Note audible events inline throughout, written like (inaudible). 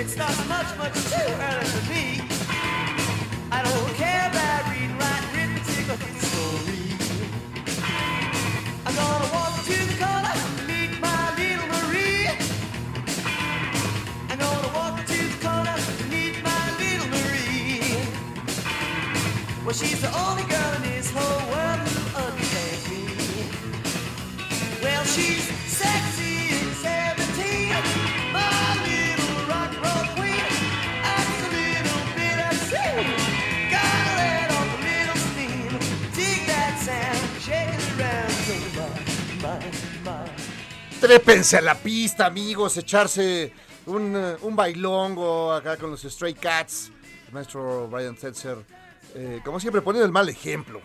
more. It starts much, much too early for me. I don't care about reading, writing, arithmetic, or history. I'm gonna walk to the corner meet my little Marie. I'm gonna walk to the corner meet my little Marie. Well, she's the only girl in Trépense a la pista, amigos, echarse un, eh, un bailongo acá con los Stray Cats. Maestro Brian Setzer, eh, como siempre, poniendo el mal ejemplo.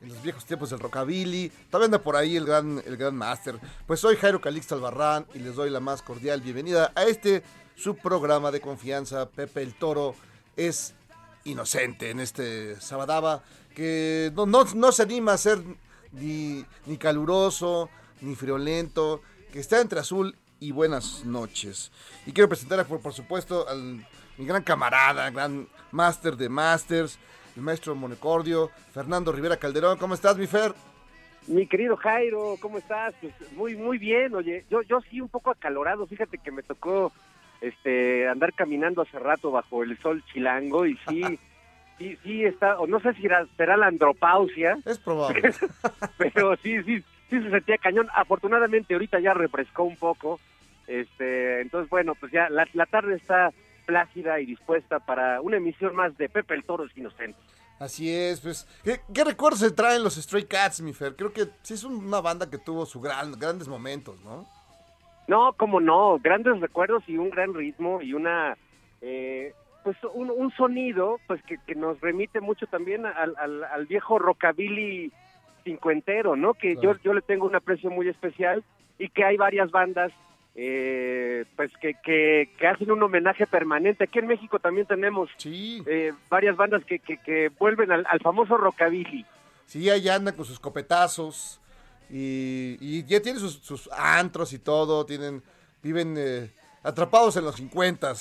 En los viejos tiempos del rockabilly. Todavía anda por ahí el gran, el gran master. Pues soy Jairo Calixto Albarrán y les doy la más cordial bienvenida a este su programa de confianza. Pepe el Toro es inocente en este Sabadaba que no, no, no se anima a ser ni, ni caluroso ni friolento, que está entre azul y buenas noches. Y quiero presentar, por, por supuesto, al mi gran camarada, gran máster de masters, el maestro Monecordio, Fernando Rivera Calderón. ¿Cómo estás, mi Fer? Mi querido Jairo, ¿cómo estás? Pues muy muy bien, oye, yo yo sí un poco acalorado, fíjate que me tocó este andar caminando hace rato bajo el sol chilango y sí (laughs) sí sí está, o no sé si era, será la andropausia, Es probable. (laughs) pero sí sí sí se sentía cañón. Afortunadamente ahorita ya refrescó un poco. Este, entonces bueno, pues ya la, la tarde está plácida y dispuesta para una emisión más de Pepe el Toro es inocente. Así es, pues. ¿Qué, qué recuerdos se traen los Stray Cats, mi Fer? Creo que sí es una banda que tuvo sus gran, grandes momentos, ¿no? No, como no, grandes recuerdos y un gran ritmo y una, eh, pues un, un sonido, pues que, que nos remite mucho también al, al, al viejo rockabilly cincuentero, ¿no? Que Claro. yo, yo le tengo un aprecio muy especial y que hay varias bandas, eh, pues que, que, que hacen un homenaje permanente. Aquí en México también tenemos Sí, eh, varias bandas que, que, que vuelven al, al famoso rockabilly. sí, ahí andan con sus copetazos. Y, y ya tienen sus, sus antros y todo. Tienen, viven eh, atrapados en los 50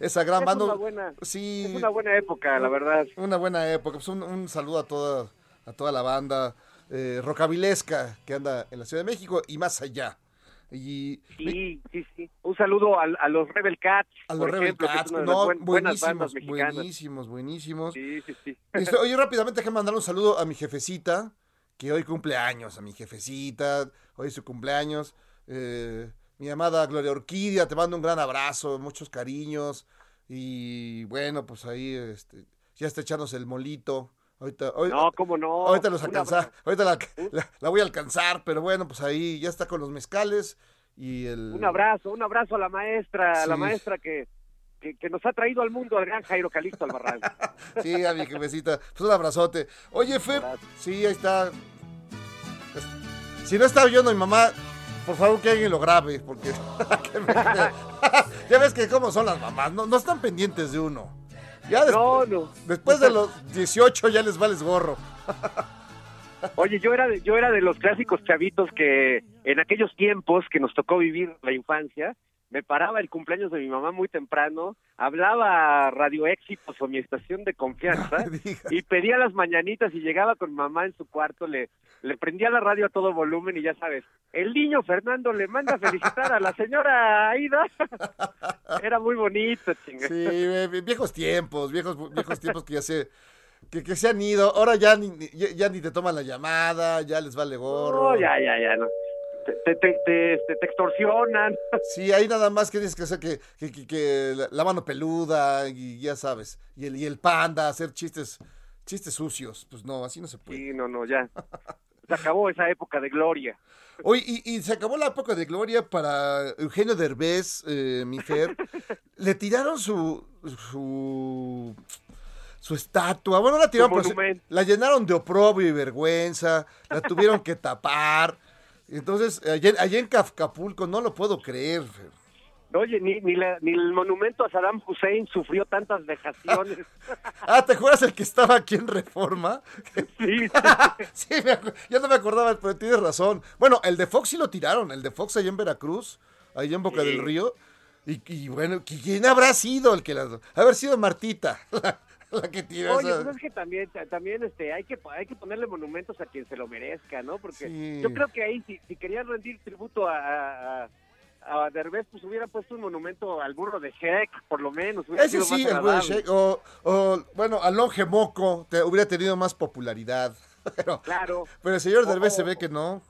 Esa gran Es banda. una buena, sí, es una buena época, la verdad. Una buena época. Pues un, un saludo a toda, a toda la banda eh, rockabilesca que anda en la Ciudad de México y más allá. Y Sí, sí, sí. Un saludo a, a los Rebel Cats. a los Rebel ejemplo, que Cats, no, buen- buenísimos, buenísimos, buenísimos. Sí, sí, sí. Este, Oye, rápidamente déjame mandar un saludo a mi jefecita, que hoy cumple años, a mi jefecita, hoy es su cumpleaños. Eh, mi amada Gloria Orquídea, te mando un gran abrazo, muchos cariños. Y bueno, pues ahí este, ya está echándose el molito. Ahorita, hoy- No, cómo no. ahorita los alcanza, ahorita la, la- la voy a alcanzar, pero bueno, pues ahí ya está con los mezcales y el... Un abrazo, un abrazo a la maestra, a la maestra que, que, que nos ha traído al mundo al gran Jairo Calixto Albarrán. (laughs) Sí, a mi jefecita. Pues un abrazote. Oye, Fer, sí, ahí está. Es- Si no está oyendo mi mamá, por favor que alguien lo grabe, porque (laughs) (laughs) ya ves que cómo son las mamás, no, no están pendientes de uno. Ya No, no. después de los 18 ya les vales gorro. (laughs) Oye, yo era de, yo era de los clásicos chavitos que en aquellos tiempos que nos tocó vivir la infancia, me paraba el cumpleaños de mi mamá muy temprano, hablaba a Radio Éxitos o mi estación de confianza (laughs) y pedía las mañanitas y llegaba con mamá en su cuarto, le, le prendía la radio a todo volumen y ya sabes, el niño Fernando le manda a felicitar a la señora Aida. (laughs) Era muy bonito, chinga. Sí, viejos tiempos, viejos, viejos tiempos que ya se, que, que se han ido. Ahora ya ni- ya, ya ni te toman la llamada, ya les vale gorro. No, ya, ya, ya, no. Te, te, te, te- este, te extorsionan. (laughs) Sí, ahí nada más que tienes que hacer que, que, que- que la, mano peluda y ya sabes. Y el, y el panda, hacer chistes, chistes sucios. Pues no, así no se puede. Sí, no, no, ya. Se acabó esa época de gloria. (laughs) Oye, y, y se acabó la época de gloria para Eugenio Derbez, eh, mi Fer. (laughs) Le tiraron su, su, su estatua. Bueno, la tiraron, monumento. la llenaron de oprobio y vergüenza. La tuvieron que tapar. Entonces, allá, allá en Acapulco, no lo puedo creer, Fer. Oye, ni, ni, la- ni el monumento a Saddam Hussein sufrió tantas vejaciones. (laughs) Ah, ¿te acuerdas el que estaba aquí en Reforma? Sí, (laughs) sí, me yo no me acordaba, pero tienes razón. Bueno, el de Fox sí lo tiraron, el de Fox allá en Veracruz, allá en Boca Sí. del Río. Y, y bueno, ¿quién habrá sido el que la... Haber sido Martita, la, (laughs) (laughs) la que tiró Oye, pues es que también, también este, hay que hay que ponerle monumentos a quien se lo merezca, ¿no? Porque Sí. yo creo que ahí, si, si querían rendir tributo a, a, a Derbez, pues hubieran puesto un monumento al burro de Sheck, por lo menos. hubiera Ese sí, el güey de. Shake, o, o, bueno, Alonge Moco te, hubiera tenido más popularidad. (laughs) Pero, Claro. pero el señor Derbez se ve que no.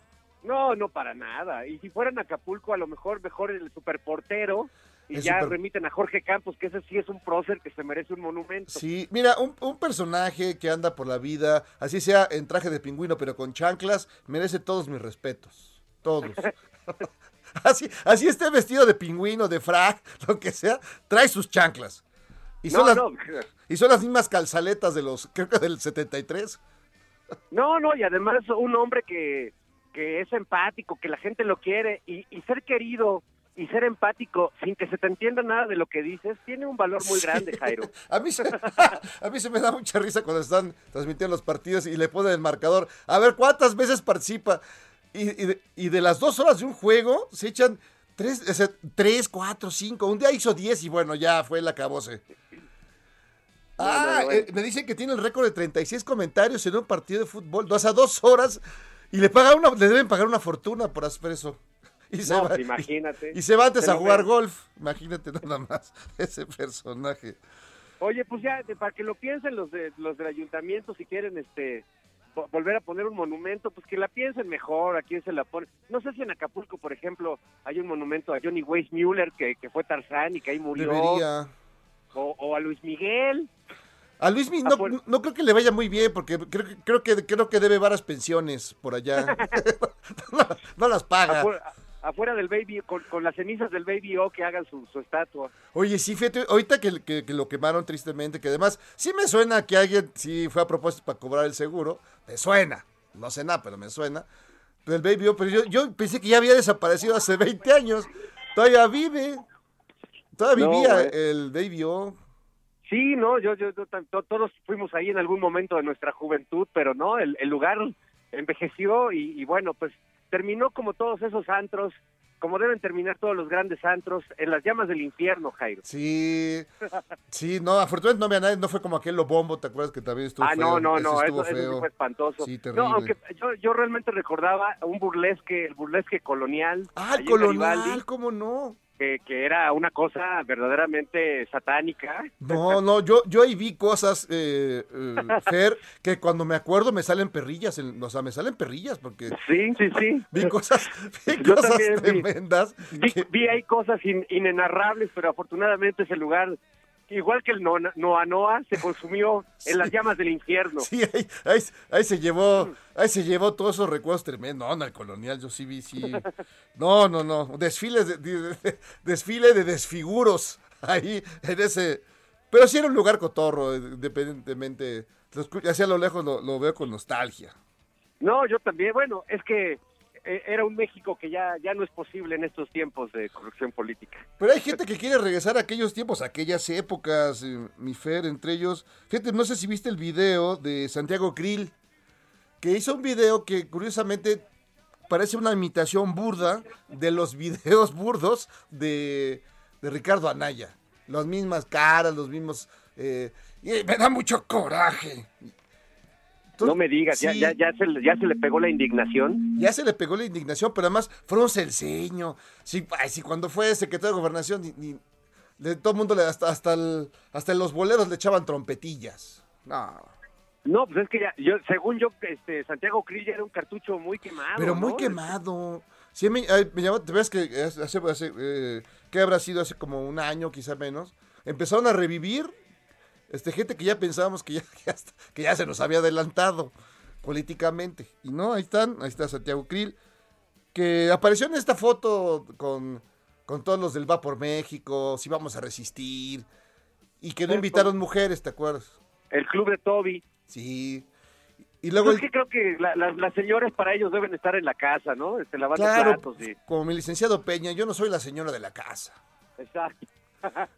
No, no para nada. Y si fueran a Acapulco, a lo mejor mejor el superportero y ya super- remiten a Jorge Campos, que ese sí es un prócer que se merece un monumento. Sí, mira, un, un personaje que anda por la vida, así sea en traje de pingüino, pero con chanclas, merece todos mis respetos. Todos. (laughs) así, así esté vestido de pingüino, de frac, (laughs) lo que sea, trae sus chanclas. Y son, No, las, no, y son las mismas calzaletas de los, creo que del 73. no, no, y además un hombre que, que es empático, que la gente lo quiere y, y ser querido y ser empático sin que se te entienda nada de lo que dices tiene un valor muy Sí. grande, Jairo. (laughs) A mí, se, (laughs) a mí se me da mucha risa cuando están transmitiendo los partidos y le ponen el marcador. A ver cuántas veces participa. Y, y de, y de las dos horas de un juego se echan tres, o sea, tres, cuatro, cinco. Un día hizo diez y bueno, ya fue el acabose. No, Ah, no, no, eh, me dicen que tiene el récord de 36 comentarios en un partido de fútbol. O sea, dos horas. Y le pagan una, le deben pagar una fortuna por hacer eso. Y se, No, va, imagínate. y, y se va antes a jugar golf. Imagínate (laughs) nada más ese personaje. Oye, pues ya, para que lo piensen los de, los del ayuntamiento, si quieren este vo- volver a poner un monumento, pues que la piensen mejor, a quién se la pone. No sé si en Acapulco, por ejemplo, hay un monumento a Johnny Weissmuller, que, que fue Tarzán y que ahí murió, Debería. o, o a Luis Miguel. A Luis Mi- no, creo que le vaya muy bien porque creo, que- creo que creo que debe varias pensiones por allá. (laughs) (laughs) no, no las paga. Afuera del Baby, con, con las cenizas del Baby O, que hagan su, su estatua. Oye, sí, fíjate, ahorita que, que- que lo quemaron tristemente, que además sí me suena que alguien sí fue a propósito para cobrar el seguro. Me suena. No sé nada, pero me suena. Del Baby O, pero yo, yo pensé que ya había desaparecido hace 20 años. Todavía vive. Todavía No, vivía güey. el Baby O. Sí, no, yo, yo, yo todos fuimos ahí en algún momento de nuestra juventud, pero no, el, el lugar envejeció y, y bueno, pues terminó como todos esos antros, como deben terminar todos los grandes antros, en las llamas del infierno, Jairo. Sí, sí, no, afortunadamente no había nadie, no fue como aquel Lobombo, ¿te acuerdas que también estuvo Ah, feo? no, no, no, estuvo eso, eso sí feo. fue espantoso. Sí, terrible. no, aunque yo, yo realmente recordaba un burlesque, el burlesque colonial. Ah, el colonial, ¿cómo no? Que, que era una cosa verdaderamente satánica. No, no, yo, yo ahí vi cosas, eh, eh, Fer, que cuando me acuerdo me salen perrillas, en- o sea, me salen perrillas porque Sí, sí, sí. vi cosas, vi Yo cosas también vi. tremendas. Vi, que- vi ahí cosas in- inenarrables, pero afortunadamente ese lugar, igual que el Noa Noa, Noa se consumió en las llamas del infierno. Sí, ahí, ahí, ahí se llevó, ahí se llevó todos esos recuerdos tremendos. No, en el colonial yo sí vi, sí. (laughs) No, no, no. Desfiles de, de- de- desfile de desfiguros. (laughs) ahí en ese... Pero sí era un lugar cotorro, independientemente. Lo escu- Hacia lo lejos lo, lo veo con nostalgia. No, yo también. Bueno, es que eh, era un México que ya, ya no es posible en estos tiempos de corrupción política. Pero hay gente que quiere regresar a aquellos tiempos, a aquellas épocas, eh, mi Fer, entre ellos. Fíjate, no sé si viste el video de Santiago Krill, que hizo un video que curiosamente parece una imitación burda de los (laughs) videos burdos de, de Ricardo Anaya. Las mismas caras, los mismos... eh, me da mucho coraje. Entonces, No me digas, ya, sí, ya, ya, se, le- ya se le pegó la indignación. ya se le pegó la indignación, pero además frunce el ceño. Sí, ay, sí, cuando fue secretario de gobernación, ni, ni- de todo el mundo, le, hasta, hasta, el- hasta los boleros le echaban trompetillas. No, No, pues es que ya, yo, según yo, este, Santiago Krill ya era un cartucho muy quemado. pero muy ¿no? quemado. Sí, me, ay, me llamó, te ves que hace, hace, eh, ¿qué habrá sido hace como un año, quizá menos? Empezaron a revivir este, gente que ya pensábamos que ya, (laughs) que ya, está- que ya se nos había adelantado políticamente. Y no, ahí están, ahí está Santiago Krill, que apareció en esta foto con, con todos los del Va por México, si vamos a resistir, y que no invitaron mujeres, ¿te acuerdas? El club de Toby. Sí. Y Luego es el- que creo que la- las- las señoras para ellos deben estar en la casa, ¿no? Este, lavando claro, platos y... como mi licenciado Peña, yo no soy la señora de la casa. Exacto.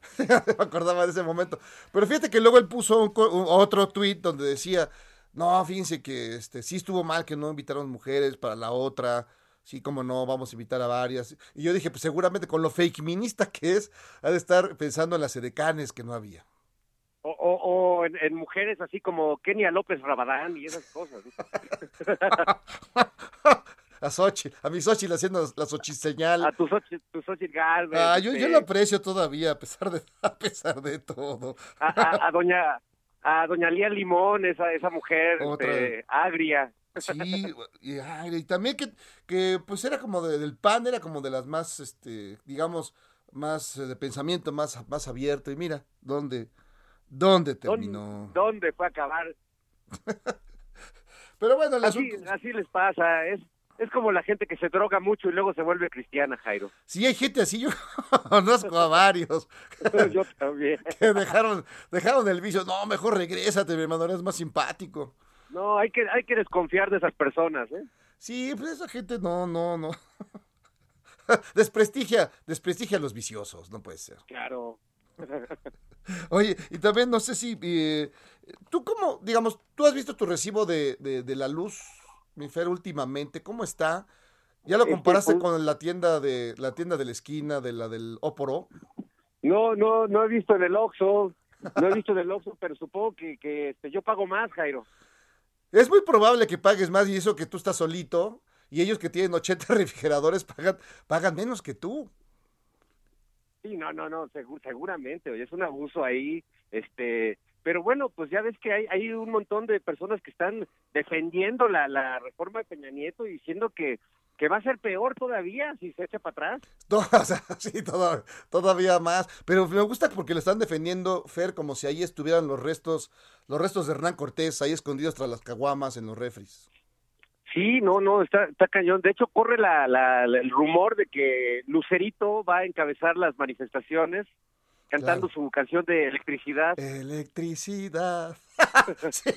(laughs) me acordaba de ese momento. Pero fíjate que luego él puso un co- un- otro tweet donde decía, no, fíjense que este sí estuvo mal que no invitaron mujeres para la otra. Sí, como no, vamos a invitar a varias. Y yo dije, pues seguramente con lo fake minista que es, ha de estar pensando en las edecanes que no había. O, o, o en, en mujeres así como Kenia López Rabadán y esas cosas. (laughs) (laughs) a Xochitl, a mi Xochitl haciendo la Xochiseñal. A tu Xochitl, tu Xochitl Gálvez, Ah, yo, yo este, lo aprecio todavía, a pesar de, (laughs) a pesar de todo. a, a- a doña a doña Lía Limón, esa esa mujer este, agria. Sí, y, y también que, que pues era como de- del PAN, era como de las más, este, digamos, más eh, de pensamiento, más, más abierto. Y mira, ¿dónde, dónde terminó? ¿Dónde, dónde fue a acabar? (laughs) Pero bueno, el Así, asunto, así les pasa, es es como la gente que se droga mucho y luego se vuelve cristiana, Jairo. sí hay gente así, yo (laughs) conozco a varios (laughs) Yo también. (laughs) que dejaron, dejaron el vicio. No, mejor regrésate, mi hermano, eres más simpático. No, hay que hay que desconfiar de esas personas, ¿eh? Sí, pues esa gente no, no, no. desprestigia, desprestigia a los viciosos, no puede ser. Claro. Oye, y también no sé si, eh, tú cómo, digamos, tú has visto tu recibo de, de, de la luz, mi Fer, últimamente, ¿cómo está? ¿Ya lo Este, comparaste pues- con la tienda de la tienda de la esquina, de la del Oporo? No, no, no he visto en el Oxxo, no he visto en el Oxxo, pero supongo que, que este, yo pago más, Jairo. Es muy probable que pagues más y eso que tú estás solito y ellos que tienen 80 (laughs) refrigeradores pagan, pagan menos que tú. Sí, no, no, no, segu- seguramente, oye, es un abuso ahí, este, pero bueno, pues ya ves que hay, hay un montón de personas que están defendiendo la, la reforma de Peña Nieto y diciendo que, que va a ser peor todavía si se echa para atrás. (laughs) No, o sea, sí, toda- todavía más. Pero me gusta porque lo están defendiendo, Fer, como si ahí estuvieran los restos, los restos de Hernán Cortés ahí escondidos tras las caguamas en los refris. Sí, no, no, está, está cañón. De hecho, corre la, la- la- el rumor de que Lucerito va a encabezar las manifestaciones cantando su canción de electricidad. Electricidad. (laughs) (laughs) Sí.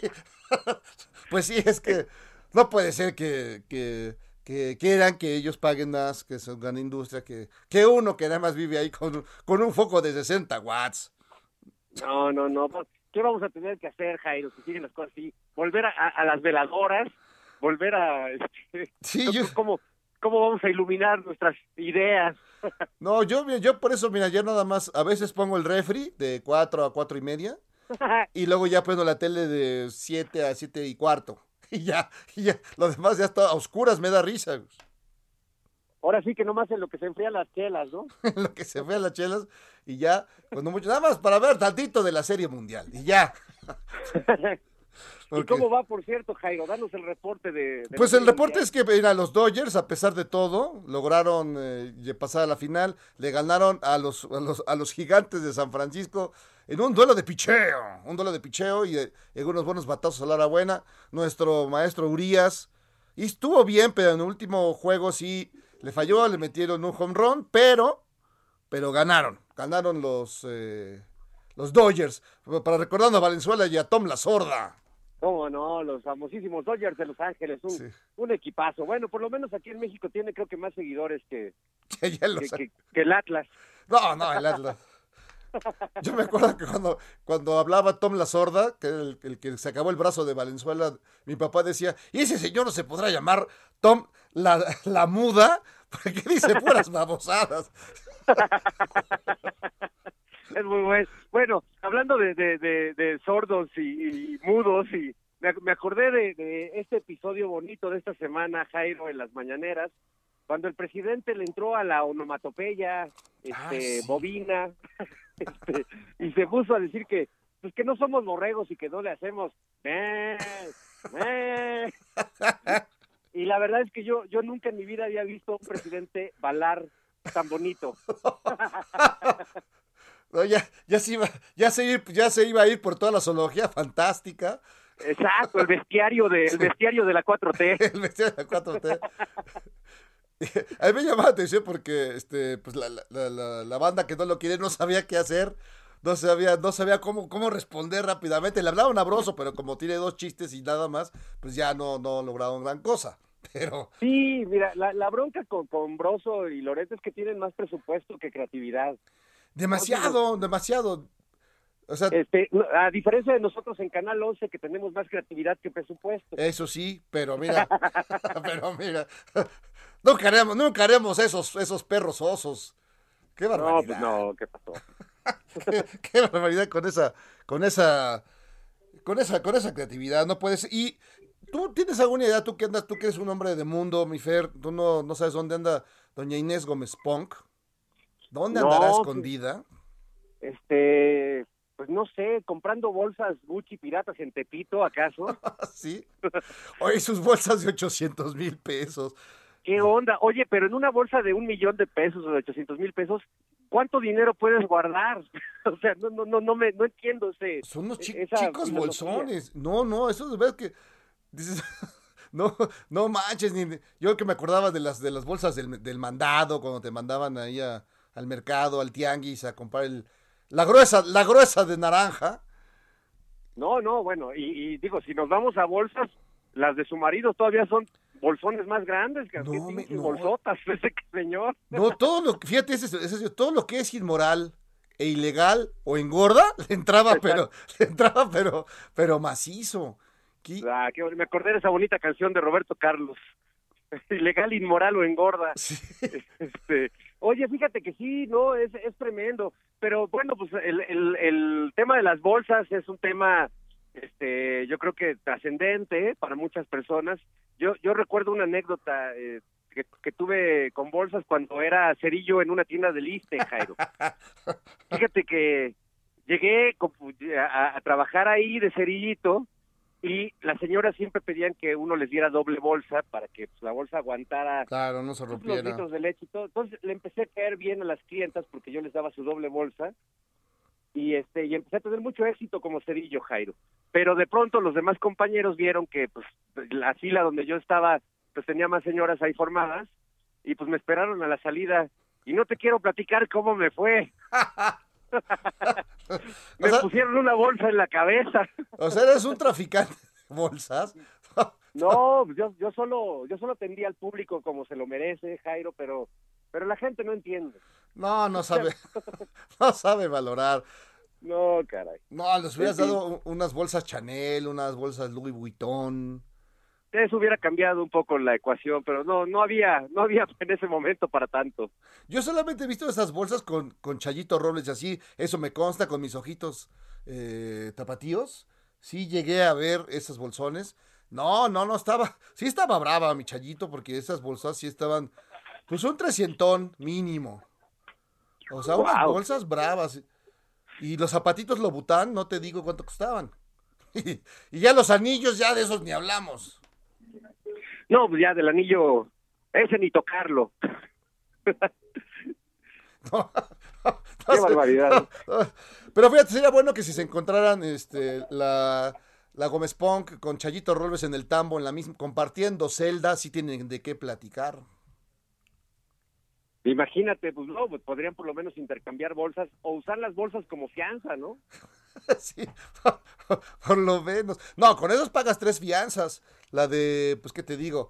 (laughs) Pues sí, es que no puede ser que, que, que quieran que ellos paguen más, que son gran industria, que, que uno que nada más vive ahí con, con un foco de 60 watts. No, no, no. ¿Qué vamos a tener que hacer, Jairo, si siguen las cosas así? Volver a, a- a las veladoras, volver a... este, Sí, yo- ¿cómo, ¿Cómo vamos a iluminar nuestras ideas? No, yo, yo por eso, mira, yo nada más, a veces pongo el refri de 4 a 4 y media (laughs) y luego ya prendo la tele de 7 a 7 y cuarto. (laughs) Y ya, y ya, lo demás ya está a oscuras, me da risa. Ahora sí que nomás en lo que se enfrían las chelas, ¿no? (laughs) En lo que se a las chelas y ya, cuando mucho, nada más para ver tantito de la serie mundial y ya. ¿Y cómo va, por cierto, Jairo? Danos el reporte de... de Pues el reporte es que mira, los Dodgers, a pesar de todo, lograron eh, pasar a la final, le ganaron a los, a los, a los gigantes de San Francisco en un duelo de picheo, un duelo de picheo y eh, en unos buenos batazos a la hora buena. Nuestro maestro Urias, y estuvo bien, pero en el último juego sí le falló, le metieron un home run, pero, pero ganaron, ganaron los, eh, los Dodgers. Para recordando a Valenzuela y a Tom La Sorda. ¿Cómo no? Los famosísimos Dodgers de Los Ángeles, un, Sí. un equipazo. Bueno, por lo menos aquí en México tiene creo que más seguidores que, (laughs) el Atlas. No, no, el Atlas. (laughs) Yo me acuerdo que cuando, cuando hablaba Tom La Sorda, que era el, el que se acabó el brazo de Valenzuela, mi papá decía, ¿y ese señor no se podrá llamar Tom La, la Muda? (laughs) Porque dice puras babosadas. Es muy bueno. Bueno, hablando de, de, de, de sordos y, y mudos, y me, me acordé de, de este episodio bonito de esta semana, Jairo, en las mañaneras, cuando el presidente le entró a la onomatopeya, este, Ah, sí. (laughs) este, y se puso a decir que, pues que no somos borregos y que no le hacemos. "Eh, eh". Y la verdad es que yo, yo nunca en mi vida había visto a un presidente balar tan bonito. (laughs) No, ya, ya, se iba, ya, se iba, ya se iba a ir por toda la zoología fantástica. Exacto, el bestiario de, el bestiario de la 4T. (laughs) el vestido de la 4T. (laughs) A mí me llamaba la atención porque este, pues la, la- la- la- banda que no lo quiere no sabía qué hacer, no sabía, no sabía cómo, cómo responder rápidamente. Le hablaban a Broso, pero como tiene dos chistes y nada más, pues ya no, no lograron gran cosa. Pero Sí, mira, la, la bronca con, con Broso y Loreto es que tienen más presupuesto que creatividad. Demasiado, demasiado. O sea, Este, no, a diferencia de nosotros en Canal 11 que tenemos más creatividad que presupuesto. eso sí, pero mira, (laughs) pero mira, nunca haremos, nunca haremos esos, esos perros osos. Qué No, barbaridad. pues no, ¿qué pasó? qué, (laughs) qué barbaridad con esa, con esa, con esa, con esa creatividad, no puedes. Y tú tienes alguna idea, tú que andas, tú que eres un hombre de mundo, mi Fer, tú no, no sabes dónde anda doña Inés Gómez Punk. ¿Dónde andará pues- escondida? Este, pues no sé, comprando bolsas Gucci piratas en Tepito, ¿acaso? (laughs) sí. Oye, sus bolsas de 800 mil pesos. ¿Qué onda? Oye, pero en una bolsa de un millón de pesos o de 800 mil pesos, ¿cuánto dinero puedes guardar? (laughs) o sea, no, no, no, no me, no entiendo ese. Son unos chi- esa chicos filosofía. bolsones. No, no, eso de verdad que dices, (laughs) no, no manches, ni, yo que me acordaba de las de las bolsas del, del mandado cuando te mandaban ahí a- al mercado, al tianguis a comprar el la gruesa, la gruesa de naranja. No, no, bueno, y, y digo, si nos vamos a bolsas, las de su marido todavía son bolsones más grandes que No, me- bolsotas, (laughs) ese señor. No, todo lo que, fíjate, ese, ese- todo lo que es inmoral e ilegal o engorda, (laughs) le entraba, pero, (laughs) le entraba, pero, pero macizo. Qué- Ah, qué me acordé de esa bonita canción de Roberto Carlos. (laughs) Ilegal, inmoral o engorda. (laughs) sí. (laughs) Este, oye, fíjate que sí, no, es, es tremendo. Pero bueno, pues el, el, el tema de las bolsas es un tema, este, yo creo que trascendente ¿eh? para muchas personas. Yo, yo recuerdo una anécdota eh, que, que tuve con bolsas cuando era cerillo en una tienda de Liste, Jairo. Fíjate que llegué a trabajar ahí de cerillito y las señoras siempre pedían que uno les diera doble bolsa para que pues, la bolsa aguantara Claro, no se los rompiera. litros de leche y todo. Entonces le empecé a caer bien a las clientas porque yo les daba su doble bolsa y este y empecé a tener mucho éxito como cerillo Jairo. Pero de pronto los demás compañeros vieron que pues la fila donde yo estaba pues tenía más señoras ahí formadas y pues me esperaron a la salida y no te quiero platicar cómo me fue. (laughs) me O sea- pusieron una bolsa en la cabeza. O sea, eres un traficante de bolsas. No, yo, yo solo yo solo atendía al público como se lo merece, Jairo, pero pero la gente no entiende. No, no sabe, (laughs) no sabe valorar. No, caray. No, les hubieras dado unas bolsas Chanel, unas bolsas Louis Vuitton. Eso hubiera cambiado un poco la ecuación, pero no no había no había (laughs) en ese momento para tanto. Yo solamente he visto esas bolsas con, con Chayito Robles y así, eso me consta con mis ojitos eh, tapatíos. Sí llegué a ver esas bolsones. No, no, no estaba, sí estaba brava mi Chayito porque esas bolsas sí estaban, pues un trescientón mínimo. O sea, unas bolsas bravas. Y los zapatitos Lobután, no te digo cuánto costaban. (laughs) Y ya los anillos, ya de esos ni hablamos. No, pues ya del anillo ese ni tocarlo. (laughs) (laughs) No, Qué barbaridad. (laughs) Pero fíjate, sería bueno que si se encontraran este, la, la Gómez Punk con Chayito Rolves en el tambo, en la misma, compartiendo celda, sí tienen de qué platicar. Imagínate, pues no, pues podrían por lo menos intercambiar bolsas o usar las bolsas como fianza, ¿no? (laughs) sí, por lo menos. No, con esos pagas tres fianzas. La de, pues, ¿qué te digo?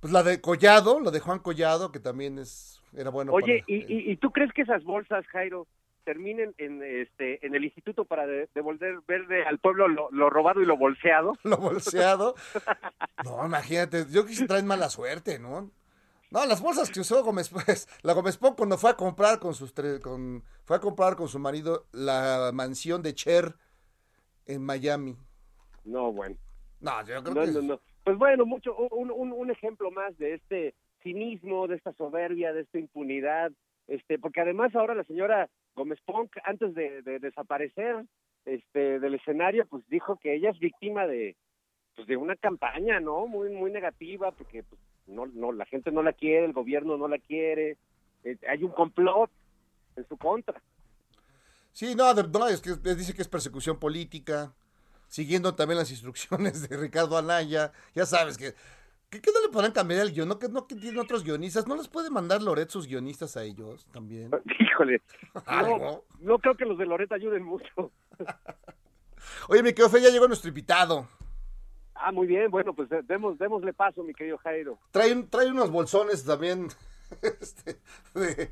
Pues la de Collado, la de Juan Collado, que también es, era bueno. Oye, para- ¿y, y, y tú crees que esas bolsas, Jairo, terminen en este en el instituto para de- devolver verde al pueblo lo, lo robado y lo bolseado? (laughs) lo bolseado. (laughs) No, imagínate, yo que se traen mala suerte, ¿no? No, las bolsas que usó Gómez, pues, (laughs) la Gómez Pons cuando fue a comprar con sus tres, con, fue a comprar con su marido la mansión de Cher en Miami. No, bueno. No, yo creo No, que no, no. Pues bueno, mucho un, un, un ejemplo más de este cinismo, de esta soberbia, de esta impunidad, este, porque además ahora la señora Gómez Punk, antes de, de desaparecer este, del escenario, pues dijo que ella es víctima de, pues de una campaña, ¿no? Muy, muy negativa, porque pues, no, no, la gente no la quiere, el gobierno no la quiere, eh, hay un complot en su contra. Sí, no, no, es que dice que es persecución política, siguiendo también las instrucciones de Ricardo Anaya. Ya sabes que, que no le podrán cambiar el guion, no que, no que tienen otros guionistas, no les puede mandar Loret sus guionistas a ellos también. (laughs) Híjole, no, no creo que los de Loreta ayuden mucho. (laughs) Oye, mi querido Fe, ya llegó nuestro invitado. Ah, muy bien, bueno, pues eh, demos, démosle paso, mi querido Jairo. Trae, un- trae unos bolsones también (laughs) este, de,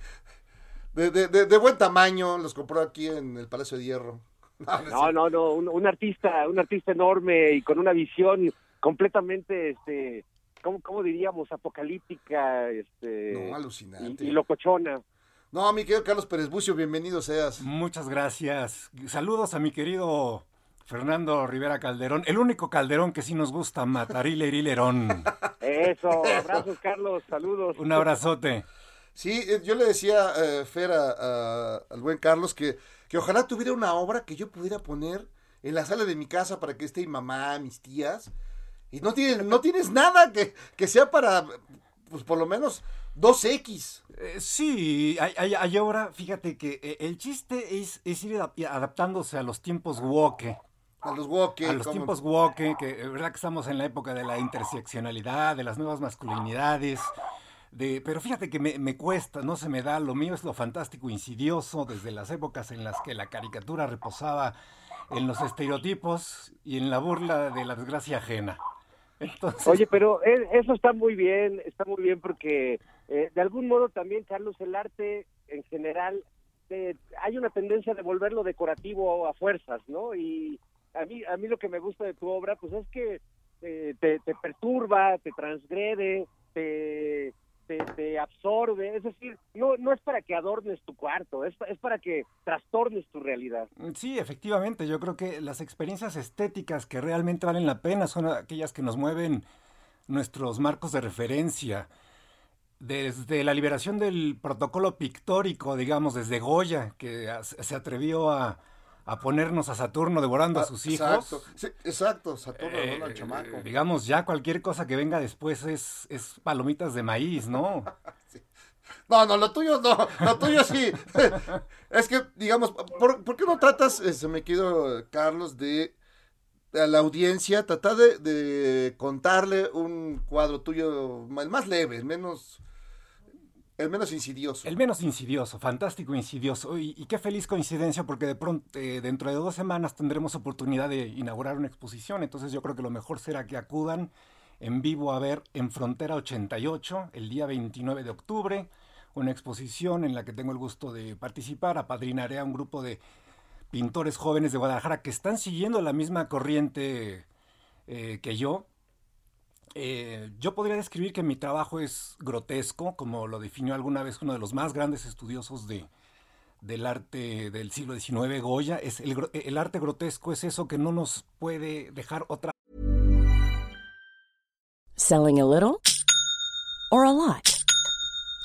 de, de- de- de buen tamaño, los compró aquí en el Palacio de Hierro. (laughs) No, no No, no, no, un, un artista, un artista enorme y con una visión completamente, este, ¿cómo, cómo diríamos? Apocalíptica, este, No, alucinante. y, y locochona. No, mi querido Carlos Pérez Bucio, bienvenido seas. Muchas gracias. Saludos a mi querido Fernando Rivera Calderón, el único Calderón que sí nos gusta, Matarilerón. Eso, abrazos, Carlos, saludos. Un abrazote. Sí, eh, yo le decía, eh, Fer, a- a- al buen Carlos, que, que ojalá tuviera una obra que yo pudiera poner en la sala de mi casa para que esté mi mamá, mis tías. Y no tienes, no tienes nada que, que sea para, pues por lo menos 2X. Eh, sí, hay, hay, hay ahora, fíjate que eh, el chiste es, es ir adap- adaptándose a los tiempos woke. A los woke. a los tiempos woke, que es verdad que estamos en la época de la interseccionalidad, de las nuevas masculinidades, de, pero fíjate que me, me cuesta, no se me da, lo mío es lo fantástico, insidioso, desde las épocas en las que la caricatura reposaba en los estereotipos y en la burla de la desgracia ajena. Entonces, Oye, pero eh, eso está muy bien, está muy bien porque eh, de algún modo también, Carlos, el arte en general, eh, hay una tendencia de volverlo decorativo a fuerzas, ¿no? Y a mí, a mí lo que me gusta de tu obra, pues es que eh, te, perturba, te transgrede, te, te, absorbe, es decir, no, no es para que adornes tu cuarto, es, es para que trastornes tu realidad. Sí, efectivamente, yo creo que las experiencias estéticas que realmente valen la pena son aquellas que nos mueven nuestros marcos de referencia. Desde la liberación del protocolo pictórico, digamos, desde Goya, que se atrevió a, a ponernos a Saturno devorando a sus hijos. Exacto, sí, exacto, Saturno, eh, al chamaco. eh, digamos, ya cualquier cosa que venga después es, es palomitas de maíz, ¿no? (laughs) No, no, lo tuyo no, lo tuyo sí. (laughs) es que, digamos, ¿por, por qué no tratas, eh, se me quedó Carlos, de a la audiencia, tratar de, de contarle un cuadro tuyo, el más leve, el menos, el menos insidioso? El menos insidioso, fantástico insidioso. Y, qué feliz coincidencia porque de pronto, eh, dentro de dos semanas tendremos oportunidad de inaugurar una exposición. Entonces yo creo que lo mejor será que acudan en vivo a ver en Frontera 88 el día 29 de octubre. Una exposición en la que tengo el gusto de participar. Apadrinaré a un grupo de pintores jóvenes de Guadalajara que están siguiendo la misma corriente eh, que yo. Eh, yo podría describir que mi trabajo es grotesco, como lo definió alguna vez uno de los más grandes estudiosos de, del arte del siglo XIX, Goya. Es el, el arte grotesco es eso que no nos puede dejar otra Selling a little or a lot?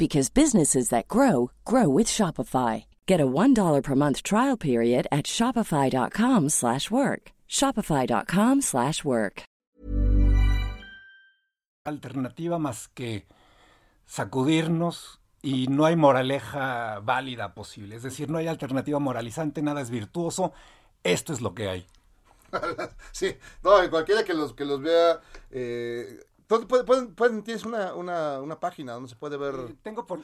because businesses that grow grow with Shopify. Get a $1 per month trial period at shopify.com slash work. Shopify.com slash work. Alternativa más que sacudirnos y no hay moraleja válida posible. Es decir, no hay alternativa moralizante, nada es virtuoso. Esto es lo que hay. (laughs) sí, no, cualquiera que los, que los vea... Eh, pueden, pueden, tienes una, una, una, página donde se puede ver... Eh, tengo por...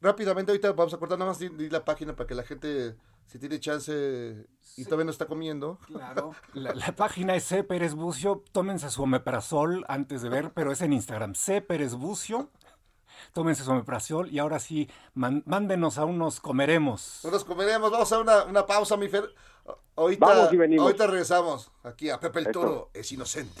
Rápidamente, ahorita vamos a cortar nada más di, di la página para que la gente, si tiene chance y sí. todavía no está comiendo. Claro, (laughs) la, la, página es C. Pérez Bucio. Tómense su omeprazol antes de ver, pero es en Instagram. C. Pérez Bucio. Tómense su omeprazol y ahora sí, man, mándenos a unos comeremos. Unos comeremos. Vamos a una, una pausa, mi Fer. Ahorita, Vamos y venimos. ahorita regresamos aquí a Pepe el Toro. Es inocente.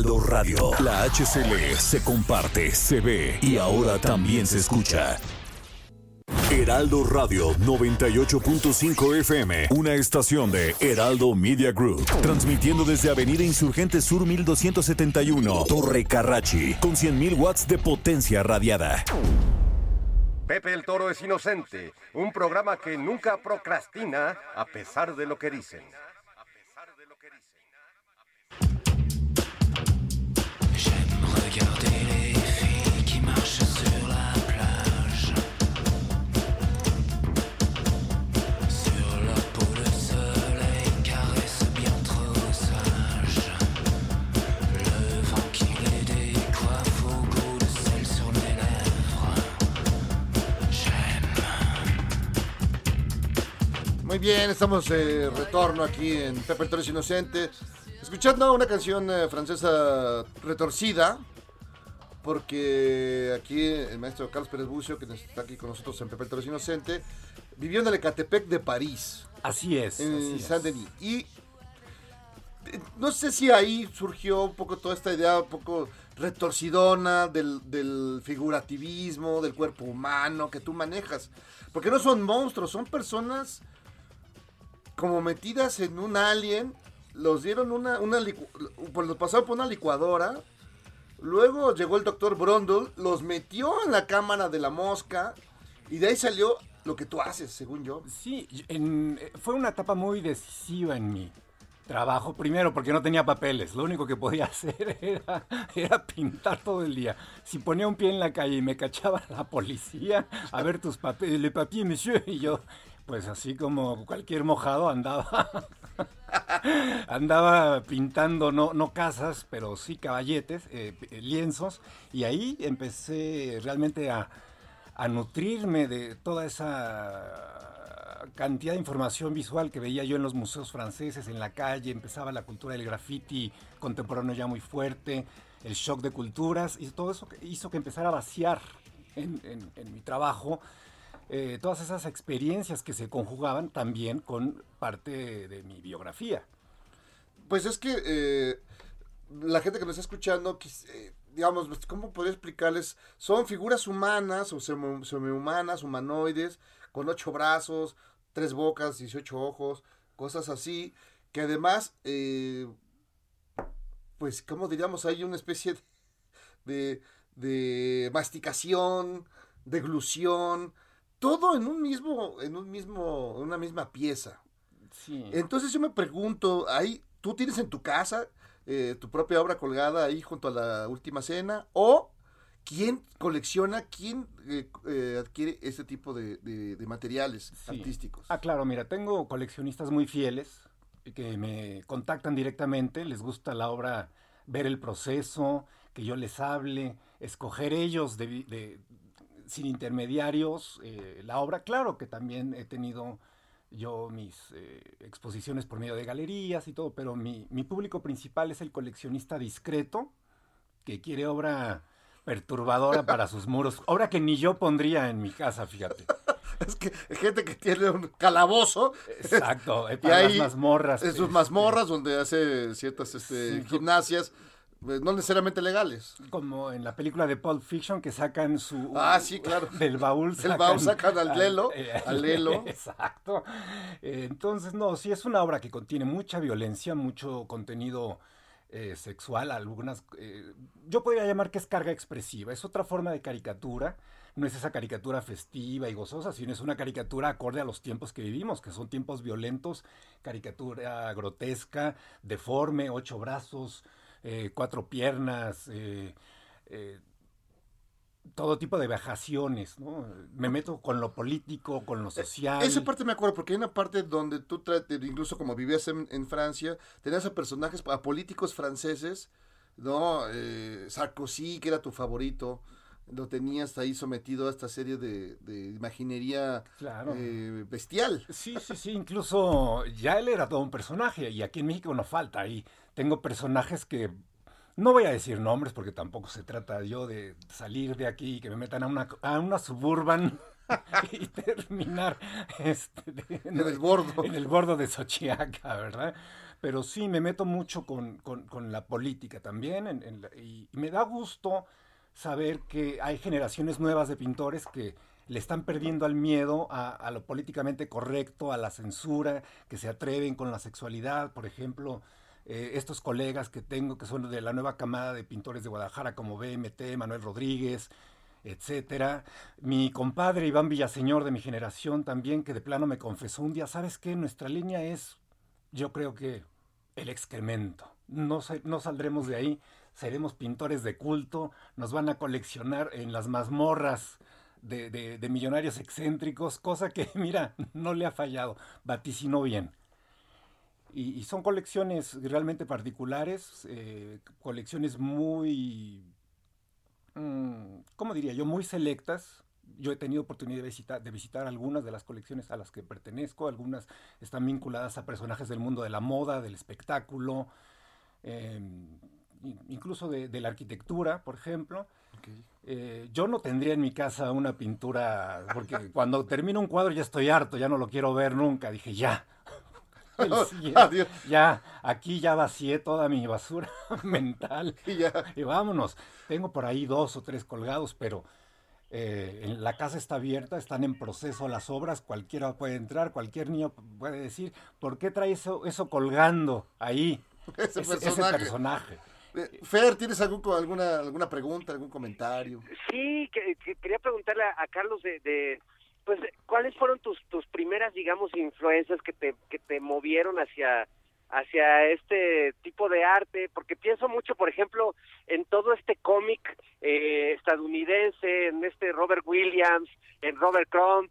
Heraldo Radio. La HCL se comparte, se ve y ahora también se escucha. Heraldo Radio 98.5 FM, una estación de Heraldo Media Group, transmitiendo desde Avenida Insurgente Sur 1271, Torre Carrachi, con 100.000 watts de potencia radiada. Pepe el Toro es inocente, un programa que nunca procrastina a pesar de lo que dicen. Muy bien, estamos de retorno aquí en Pepe el Toro es Inocente. Escuchando una canción eh, francesa retorcida, porque aquí el maestro Carlos Pérez Bucio, que está aquí con nosotros en Pepe el Toro es Inocente, vivió en el Ecatepec de París. Así es. En Saint-Denis. Y eh, no sé si ahí surgió un poco toda esta idea un poco retorcidona del, del figurativismo, del cuerpo humano que tú manejas. Porque no son monstruos, son personas como metidas en un alien. Los dieron una, una licu- pues los pasaron por una licuadora. Luego llegó el doctor Brondel, los metió en la cámara de la mosca. Y de ahí salió lo que tú haces, según yo. Sí, en- fue una etapa muy decisiva en mi trabajo. Primero, porque no tenía papeles. Lo único que podía (laughs) hacer era, era pintar todo el día. Si ponía un pie en la calle y me cachaba la policía, a ver tus papeles, le papier, monsieur. Y yo, pues así como cualquier mojado, andaba. (laughs) andaba pintando, no, no casas, pero sí caballetes, eh, eh, lienzos. Y ahí empecé realmente a a nutrirme de toda esa cantidad de información visual que veía yo en los museos franceses, en la calle, empezaba la cultura del graffiti contemporáneo ya muy fuerte, el shock de culturas, y todo eso hizo que empezara a vaciar en, en- en mi trabajo eh, todas esas experiencias que se conjugaban también con parte de mi biografía. Pues es que eh, la gente que nos está escuchando, eh, digamos, pues, ¿cómo podría explicarles? Son figuras humanas o semi- semihumanas, humanoides, con ocho brazos, tres bocas, 18 ojos, cosas así, que además, pues, ¿cómo diríamos? Hay una especie de, de masticación, deglución, todo en un mismo, en un mismo, una misma pieza. Sí. Entonces yo me pregunto, ahí tú tienes en tu casa eh, tu propia obra colgada ahí junto a la última cena o quién colecciona, quién eh, eh, adquiere este tipo de, de- de materiales Sí. artísticos. Ah, claro, mira, tengo coleccionistas muy fieles que me contactan directamente, les gusta la obra, ver el proceso, que yo les hable, escoger ellos de, de- sin intermediarios eh, la obra. Claro que también he tenido yo mis eh, exposiciones por medio de galerías y todo, pero mi, mi público principal es el coleccionista discreto que quiere obra perturbadora para sus muros, obra que ni yo pondría en mi casa, fíjate. (laughs) Es que gente que tiene un calabozo. Exacto, (laughs) Y para ahí, las mazmorras. En sus este, mazmorras donde hace ciertas este, Sí. gimnasias, pues, no necesariamente legales. Como en la película de Pulp Fiction que sacan su... Ah, sí, claro. (laughs) Del baúl Del baúl sacan al lelo, eh, al (laughs) lelo. Exacto. Eh, Entonces, no, sí es una obra que contiene mucha violencia, mucho contenido eh, sexual, algunas... eh, yo podría llamar que es carga expresiva, es otra forma de caricatura, no es esa caricatura festiva y gozosa, sino es una caricatura acorde a los tiempos que vivimos, que son tiempos violentos, caricatura grotesca, deforme, ocho brazos, eh, cuatro piernas, eh, eh, todo tipo de vejaciones, ¿no? Me meto con lo político, con lo social. Eh, Esa parte me acuerdo, porque hay una parte donde tú, incluso como vivías en, en Francia, tenías a personajes, a políticos franceses, ¿no? Eh, Sarkozy, que era tu favorito, lo tenías ahí sometido a esta serie de, de imaginería Claro. eh, bestial. Sí, sí, sí, incluso ya él era todo un personaje y aquí en México no falta. Y tengo personajes que no voy a decir nombres porque tampoco se trata yo de salir de aquí y que me metan a una, a una suburban (laughs) y terminar este, de- En el bordo. en el bordo de Xochiaca, ¿verdad? Pero sí, me meto mucho con, con- con la política también en- en la- y, y me da gusto saber que hay generaciones nuevas de pintores que le están perdiendo al miedo a, lo políticamente correcto, a la censura, que se atreven con la sexualidad, por ejemplo. eh, estos colegas que tengo que son de la nueva camada de pintores de Guadalajara como BMT, Manuel Rodríguez, etcétera. Mi compadre Iván Villaseñor de mi generación también, que de plano me confesó un día, ¿sabes qué? Nuestra línea es, yo creo que el excremento. No, no saldremos de ahí, seremos pintores de culto, nos van a coleccionar en las mazmorras de, millonarios excéntricos, cosa que, (laughs) mira, no le ha fallado, vaticinó bien. Y, son colecciones realmente particulares, eh, colecciones muy, mm, ¿cómo diría yo? Muy selectas. Yo he tenido oportunidad de visitar, de visitar algunas de las colecciones a las que pertenezco, algunas están vinculadas a personajes del mundo de la moda, del espectáculo, eh, incluso de, de la arquitectura, por ejemplo. Eh, yo no tendría en mi casa una pintura, porque (laughs) cuando termino un cuadro ya estoy harto, ya no lo quiero ver nunca. Dije, ya. (laughs) Siguiente, Adiós. ya, aquí ya vacié toda mi basura (laughs) mental. Y ya. Y vámonos. Tengo por ahí dos o tres colgados, pero eh, en- la casa está abierta, están en proceso las obras, cualquiera puede entrar, cualquier niño puede decir, ¿por qué trae eso, eso colgando ahí? Ese Ese- ese personaje. Eh, Fer, ¿tienes algún, alguna, alguna pregunta, algún comentario? Sí, que, que quería preguntarle a, a Carlos de, de, pues, ¿cuáles fueron tus, tus primeras, digamos, influencias que te, que te movieron hacia, hacia este tipo de arte? Porque pienso mucho, por ejemplo, en todo este cómic eh, estadounidense, en este Robert Williams, en Robert Crumb,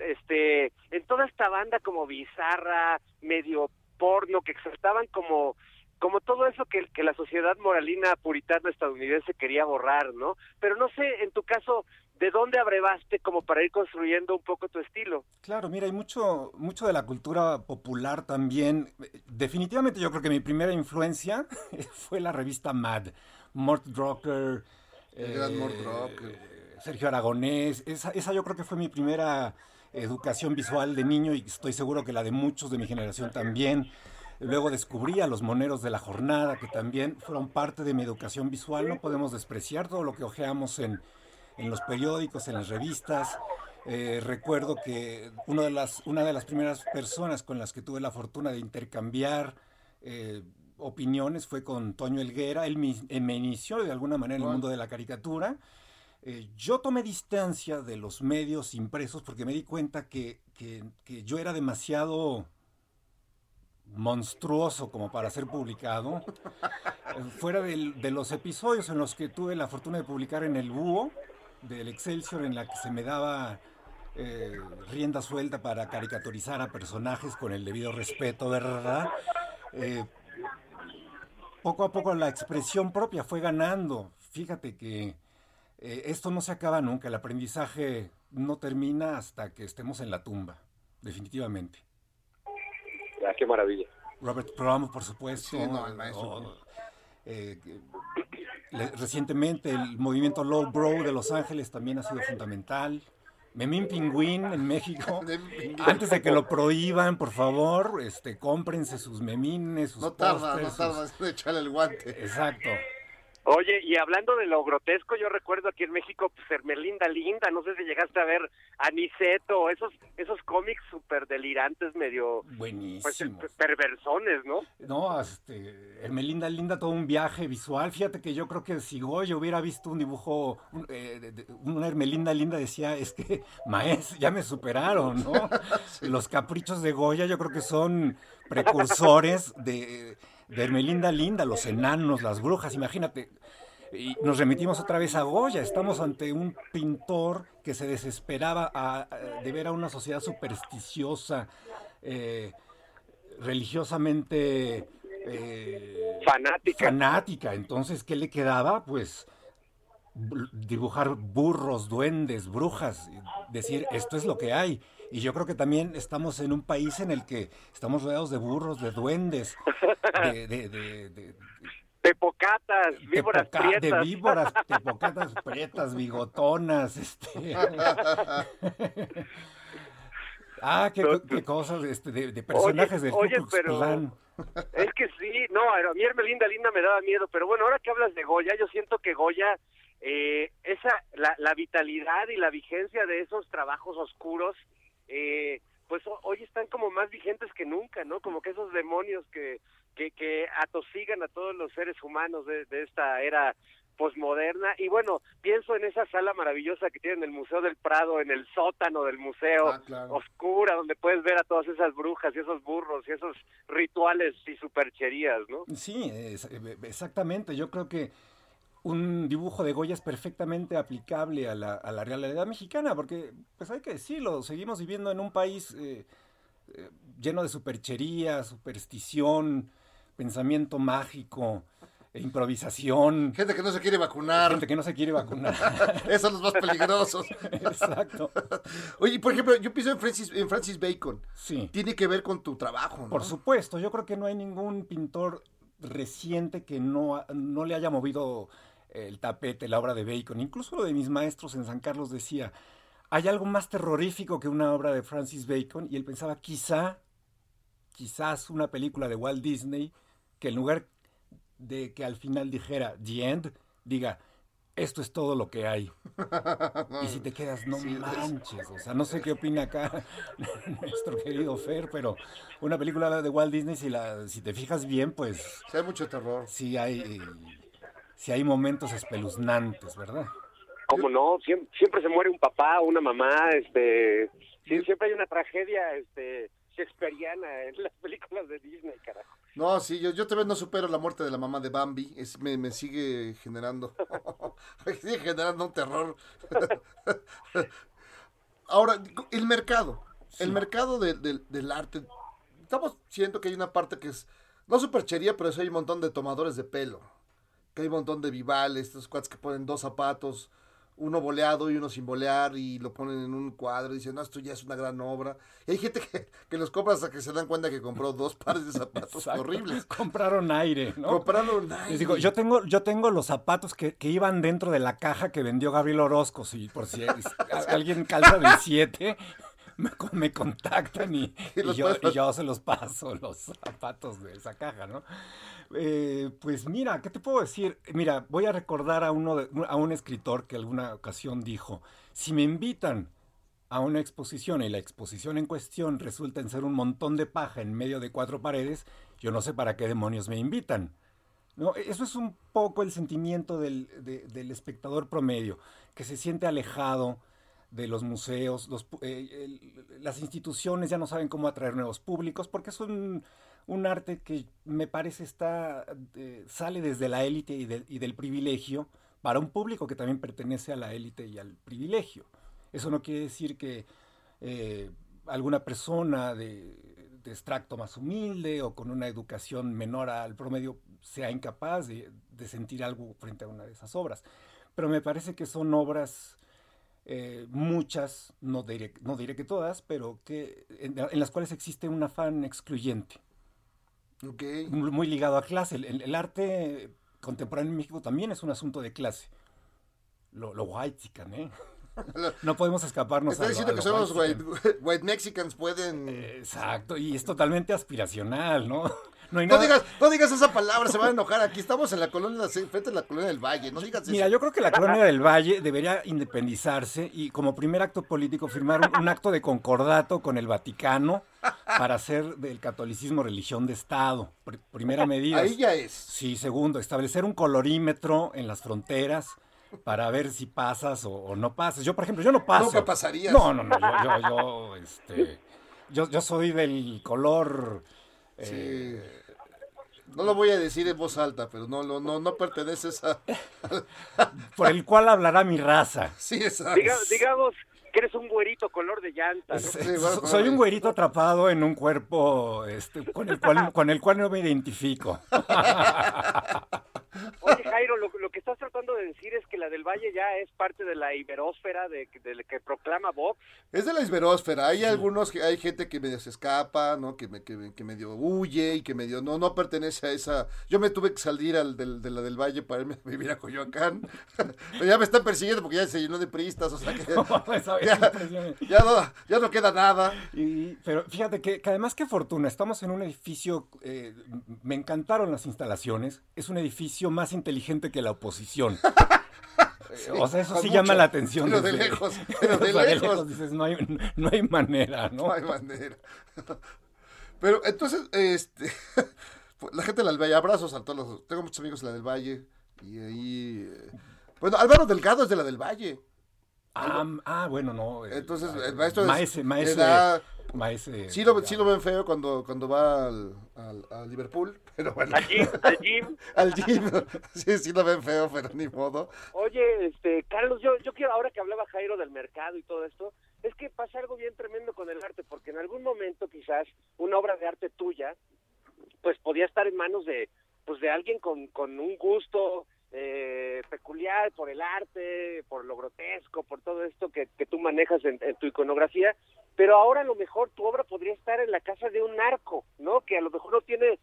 este, en toda esta banda como bizarra, medio porno, que exaltaban como como todo eso que, que la sociedad moralina puritana estadounidense quería borrar, ¿no? Pero no sé, en tu caso, ¿de dónde abrevaste como para ir construyendo un poco tu estilo? Claro, mira, hay mucho, mucho de la cultura popular también. Definitivamente yo creo que mi primera influencia (laughs) fue la revista Mad. Mort Drucker, El gran Mort Drucker. Sergio Aragonés. Esa, esa yo creo que fue mi primera educación visual de niño y estoy seguro que la de muchos de mi generación también. Luego descubrí a los moneros de la jornada, que también fueron parte de mi educación visual. No podemos despreciar todo lo que ojeamos en, en los periódicos, en las revistas. Eh, recuerdo que una de, las, una de las primeras personas con las que tuve la fortuna de intercambiar eh, opiniones fue con Toño Elguera. Él me, él me inició de alguna manera en el mundo de la caricatura. Eh, yo tomé distancia de los medios impresos porque me di cuenta que, que- que yo era demasiado monstruoso como para ser publicado. (laughs) Fuera del- de los episodios en los que tuve la fortuna de publicar en el Búho, del Excelsior, en la que se me daba eh, rienda suelta para caricaturizar a personajes con el debido respeto, ¿verdad? Eh, poco a poco la expresión propia fue ganando. Fíjate que eh, esto no se acaba nunca, el aprendizaje no termina hasta que estemos en la tumba, definitivamente. Ah, qué maravilla. Robert Crumb, por supuesto. Sí, no, el maestro. o, eh, le- recientemente el movimiento Low Bro de Los Ángeles también ha sido fundamental. Memín Pingüín en México. (laughs) Antes de que lo prohíban, por favor, este, cómprense sus memines, sus No tarda, no tarda sus- echarle el guante. Exacto. Oye, y hablando de lo grotesco, yo recuerdo aquí en México, pues Hermelinda Linda, no sé si llegaste a ver Aniceto, esos esos cómics súper delirantes, medio pues, Buenísimo. perversones, ¿no? No, este, Hermelinda Linda, todo un viaje visual. Fíjate que yo creo que si Goya hubiera visto un dibujo, un, eh, de- de- una Hermelinda Linda decía, es que, maes, ya me superaron, ¿no? (laughs) Los caprichos de Goya yo creo que son precursores de, de Hermelinda Linda, los enanos, las brujas, imagínate. Y nos remitimos otra vez a Goya. Estamos ante un pintor que se desesperaba a- a- de ver a una sociedad supersticiosa, eh, religiosamente eh, Fanática. fanática. Entonces, ¿qué le quedaba? Pues bu- dibujar burros, duendes, brujas, decir esto es lo que hay. Y yo creo que también estamos en un país en el que estamos rodeados de burros, de duendes, de, (laughs) de- de- de- Tepocatas, víboras tepoca- de prietas. víboras, (laughs) tepocatas prietas, bigotonas, este. (laughs) ah, qué, qué cosas, este, de, de personajes del oye, pero- Klan. Es que sí, no, a mí Hermelinda Linda me daba miedo, pero bueno, ahora que hablas de Goya, yo siento que Goya, eh, esa, la, la vitalidad y la vigencia de esos trabajos oscuros, eh, pues ho- hoy están como más vigentes que nunca, ¿no? Como que esos demonios que, que, que atosigan a todos los seres humanos de, de esta era posmoderna y bueno, pienso en esa sala maravillosa que tiene en el Museo del Prado, en el sótano del museo, Ah, claro. oscura, donde puedes ver a todas esas brujas y esos burros y esos rituales y supercherías, ¿no? Sí, es- eh, exactamente. Yo creo que un dibujo de Goya es perfectamente aplicable a la, a la realidad mexicana, porque, pues hay que decirlo, seguimos viviendo en un país eh, eh, lleno de superchería, superstición, pensamiento mágico, e improvisación, Gente que no se quiere vacunar. gente que no se quiere vacunar. (laughs) Esos son los más peligrosos. Exacto. Oye, por ejemplo, yo pienso en Francis, en Francis Bacon. Sí. Tiene que ver con tu trabajo, ¿no? Por supuesto, yo creo que no hay ningún pintor reciente que no, no le haya movido el tapete, la obra de Bacon. Incluso lo de mis maestros en San Carlos decía, hay algo más terrorífico que una obra de Francis Bacon, y él pensaba, quizá, quizás una película de Walt Disney, que en lugar de que al final dijera The End, diga, esto es todo lo que hay. Y si te quedas, no manches, o sea, no sé qué opina acá (laughs) nuestro querido Fer, pero una película de Walt Disney, si, la, si te fijas bien, pues Sí, hay mucho terror. sí hay, sí hay momentos espeluznantes, ¿verdad? ¿Cómo no? Siempre, siempre se muere un papá, una mamá, este, sí, siempre hay una tragedia, este, shakespeariana en las películas de Disney, carajo. No, sí, yo, yo también no supero la muerte de la mamá de Bambi. Es, me, me sigue generando. (laughs) me sigue generando un terror. (laughs) Ahora, el mercado. El mercado de- de- del arte. Estamos siendo que hay una parte que es. No superchería, pero sí hay un montón de tomadores de pelo. Que hay un montón de vivales, estos cuates que ponen dos zapatos, uno boleado y uno sin bolear, y lo ponen en un cuadro y dicen, no, esto ya es una gran obra. Y hay gente que, que los compra hasta que se dan cuenta que compró dos (laughs) pares de zapatos Exacto. horribles. Compraron aire, ¿no? Compraron Les aire. digo, yo tengo, yo tengo los zapatos que, que iban dentro de la caja que vendió Gabriel Orozco, si por si (laughs) alguien calza del 7, me, (laughs) me contactan y, Y y yo, y yo se los paso, (laughs) los zapatos de esa caja, ¿no? Eh, pues mira, ¿qué te puedo decir? Mira, voy a recordar a, uno de- a un escritor que alguna ocasión dijo, si me invitan a una exposición y la exposición en cuestión resulta en ser un montón de paja en medio de cuatro paredes, yo no sé para qué demonios me invitan. ¿no? Eso es un poco el sentimiento del, de- del espectador promedio, que se siente alejado de los museos, eh, las instituciones ya no saben cómo atraer nuevos públicos, porque es un, arte que me parece está eh, sale desde la élite y, del- privilegio para un público que también pertenece a la élite y al privilegio. Eso no quiere decir que eh, alguna persona de, de extracto más humilde o con una educación menor al promedio sea incapaz de sentir algo frente a una de esas obras. Pero me parece que son obras eh, muchas, no diré, no diré que todas, pero que en, en las cuales existe un afán excluyente, muy ligado a clase. El, arte contemporáneo en México también es un asunto de clase. Lo, lo white ¿eh? (laughs) No podemos escaparnos Está a lo- diciendo que lo son los white, whitezican. (laughs) white Mexicans pueden... Exacto, y es totalmente aspiracional, ¿no? No hay No nada- digas, no digas esa palabra, se van a enojar. Aquí estamos en la colonia, frente a la colonia del Valle. No digas Mira, eso. yo creo que la colonia del Valle debería independizarse y como primer acto político firmar un, un acto de concordato con el Vaticano para hacer del catolicismo religión de Estado. Pr- primera medida. Ahí ya es. Sí, segundo, establecer un colorímetro en las fronteras para ver si pasas o, o no pasas. Yo, por ejemplo, yo no paso. Nunca pasarías. No, no, no, yo, yo, yo, este, yo, yo soy del color... eh, No lo voy a decir en voz alta, pero no, no, no, no perteneces a... (laughs) por el cual hablará mi raza. Sí, exacto. Diga- digamos que eres un güerito color de llanta. ¿no? Sí, bueno, so- soy un güerito atrapado en un cuerpo este, con, el cual, con el cual no me identifico. (laughs) Oye, Jairo, lo que estás tratando de decir es que la del Valle ya es parte de la iberósfera de, de, que proclama Vox. Es de la isberósfera. Hay algunos que hay gente que medio se escapa, ¿no? Que, me, que, que medio huye y que medio no, no pertenece a esa. Yo me tuve que salir al del, de la del Valle para irme a vivir a Coyoacán. (laughs) Pero ya me están persiguiendo porque ya se llenó de priistas, o sea que. (laughs) Esa ya, impresión. ya no, ya no queda nada. Y- pero fíjate que, que además qué fortuna, estamos en un edificio, eh, me encantaron las instalaciones, es un edificio más inteligente que la oposición. (laughs) Eh, o sea, eso sí mucho, llama la atención. pero de lejos, (laughs) pero de o sea, lejos. dices, no hay, no hay manera, ¿no? No hay manera. (laughs) Pero entonces, este. La gente de la del Valle, abrazos a todos los. Tengo muchos amigos en la del Valle. Y ahí. eh, Bueno, Álvaro Delgado es de la del Valle. Ah, ah, bueno, no. eh, Entonces, el maestro es- maese, le maese, da- maese- Sí lo, sí lo ven feo cuando, cuando va al, al, Liverpool, (laughs) pero bueno. Al gym, al gym. (laughs) Al gym. (laughs) Sí, sí lo ven feo, pero ni modo. Oye, este, Carlos, yo, yo quiero, ahora que hablaba Jairo del mercado y todo esto, es que pasa algo bien tremendo con el arte, porque en algún momento quizás una obra de arte tuya, pues podía estar en manos de, pues de alguien con, con un gusto eh, peculiar por el arte, por lo grotesco, por todo esto que, que tú manejas en, tu iconografía, pero ahora a lo mejor tu obra podría estar en la casa de un narco, ¿no? Que a lo mejor no tiene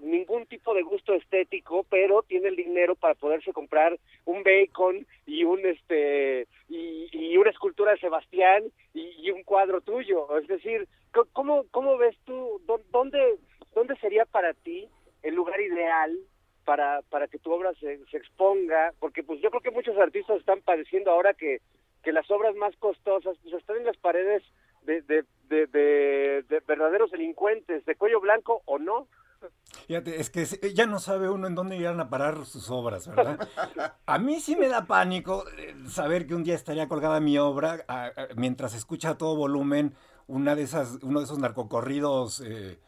ningún tipo de gusto estético, pero tiene el dinero para poderse comprar un bacon y un este y, una escultura de Sebastián y, y un cuadro tuyo. Es decir, ¿cómo, cómo ves tú, dó- dónde, dónde sería para ti el lugar ideal para, para que tu obra se, se exponga? Porque pues yo creo que muchos artistas están padeciendo ahora que, que las obras más costosas pues están en las paredes de, de, de, de- de verdaderos delincuentes, de cuello blanco o no. Fíjate, es que ya no sabe uno en dónde irán a parar sus obras, ¿verdad? A mí sí me da pánico eh, saber que un día estaría colgada mi obra mientras escucha a todo volumen una de esas, uno de esos narcocorridos eh,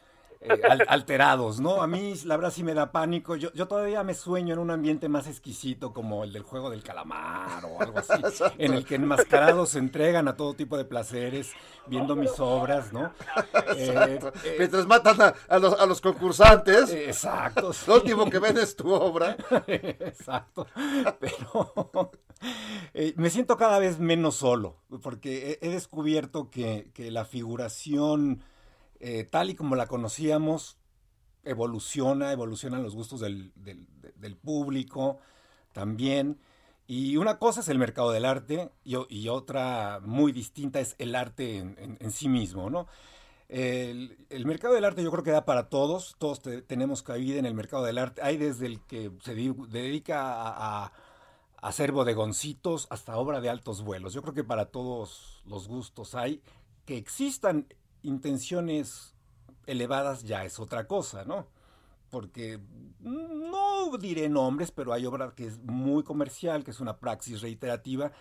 eh, al- alterados, ¿no? A mí la verdad sí me da pánico. Yo, yo todavía me sueño en un ambiente más exquisito como el del juego del calamar o algo así, en el que enmascarados se entregan a todo tipo de placeres viendo mis obras, ¿no? Eh, eh, Mientras matan a, a los, a los concursantes, Exacto. sí. lo último que ven es tu obra. (laughs) Exacto. Pero me siento cada vez menos solo, porque he, he descubierto que, que la figuración, eh, tal y como la conocíamos, evoluciona, evolucionan los gustos del, del- de- del público también. Y una cosa es el mercado del arte y, otra muy distinta es el arte en, sí mismo, ¿no? El, mercado del arte yo creo que da para todos, todos te- tenemos cabida en el mercado del arte. Hay desde el que se di- dedica a- a hacer bodegoncitos hasta obra de altos vuelos. Yo creo que para todos los gustos hay. Que existan intenciones elevadas ya es otra cosa, ¿no? Porque no diré nombres, pero hay obra que es muy comercial, que es una praxis reiterativa,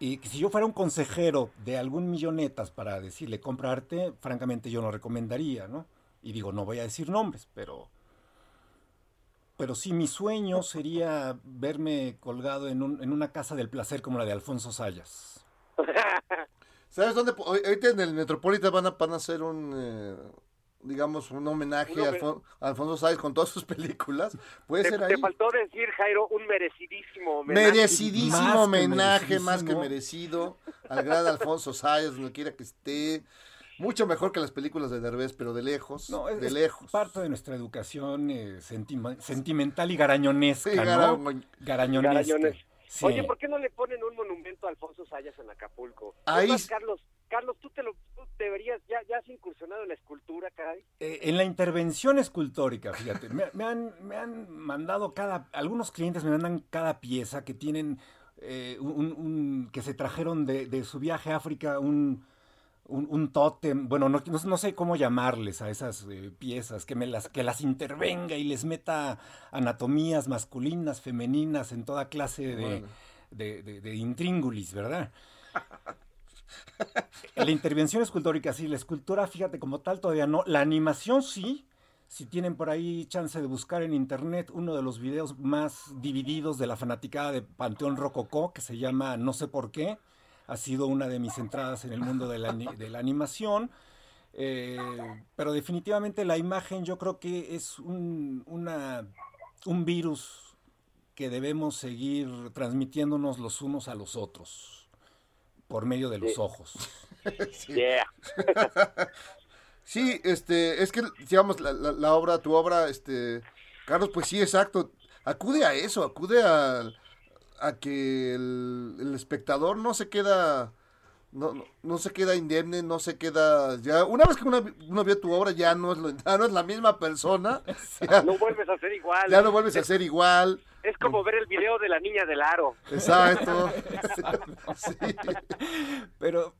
y que si yo fuera un consejero de algún millonetas para decirle compra arte, francamente yo no recomendaría, ¿no? Y digo, no voy a decir nombres, pero... Pero sí, mi sueño sería verme colgado en, en una casa del placer como la de Alfonso Sayas. (laughs) ¿Sabes dónde? po- Ahorita en el Metropolitan van a, van a hacer un, eh, digamos, un homenaje Un a, homen- Alfon- a Alfonso Sáenz con todas sus (laughs) películas, puede Te, ser te ahí. faltó decir, Jairo, un merecidísimo homenaje. Merecidísimo Más homenaje, más que merecido, al gran Alfonso Sáenz, donde quiera que esté. Mucho mejor que las películas de Derbez, pero de lejos, No, es, de es lejos. parte de nuestra educación eh, sentima- sentimental y garañonesca, Sí, Garañonesca. Sí. Oye, ¿por qué no le ponen un monumento a Alfonso Sayas en Acapulco? Ahí Es más, s- Carlos, Carlos, tú te lo tú deberías, ya, ya has incursionado en la escultura, caray. Eh, en la intervención escultórica, fíjate, me, me han, me han mandado cada, algunos clientes me mandan cada pieza que tienen, eh, un, un- que se trajeron de, de su viaje a África, un, un, un tótem, bueno, no, no- no sé cómo llamarles a esas eh, piezas, que, me las, que las intervenga y les meta anatomías masculinas, femeninas, en toda clase de, Bueno. de, de- de intríngulis, ¿verdad? La intervención escultórica, sí, la escultura, fíjate, como tal todavía no. La animación sí. Si tienen por ahí chance de buscar en internet uno de los videos más divididos de la fanaticada de Panteón Rococó, que se llama No sé por qué, ha sido una de mis entradas en el mundo de la, de la animación. Eh, pero definitivamente la imagen yo creo que es un, una, un virus que debemos seguir transmitiéndonos los unos a los otros por medio de los Sí. ojos. (laughs) Yeah. (laughs) Sí, este, es que, digamos, la, la- la obra, tu obra, este, Carlos, pues sí, exacto, acude a eso, acude a, a que el, el espectador no se queda, no, no, no se queda indemne, no se queda, ya, una vez que una- uno vio tu obra ya no es, lo- ya no es la misma persona, (laughs) ya, No vuelves a ser igual. ya no vuelves a ser igual, Es como ver el video de la niña del aro. exacto, (laughs) sí, Pero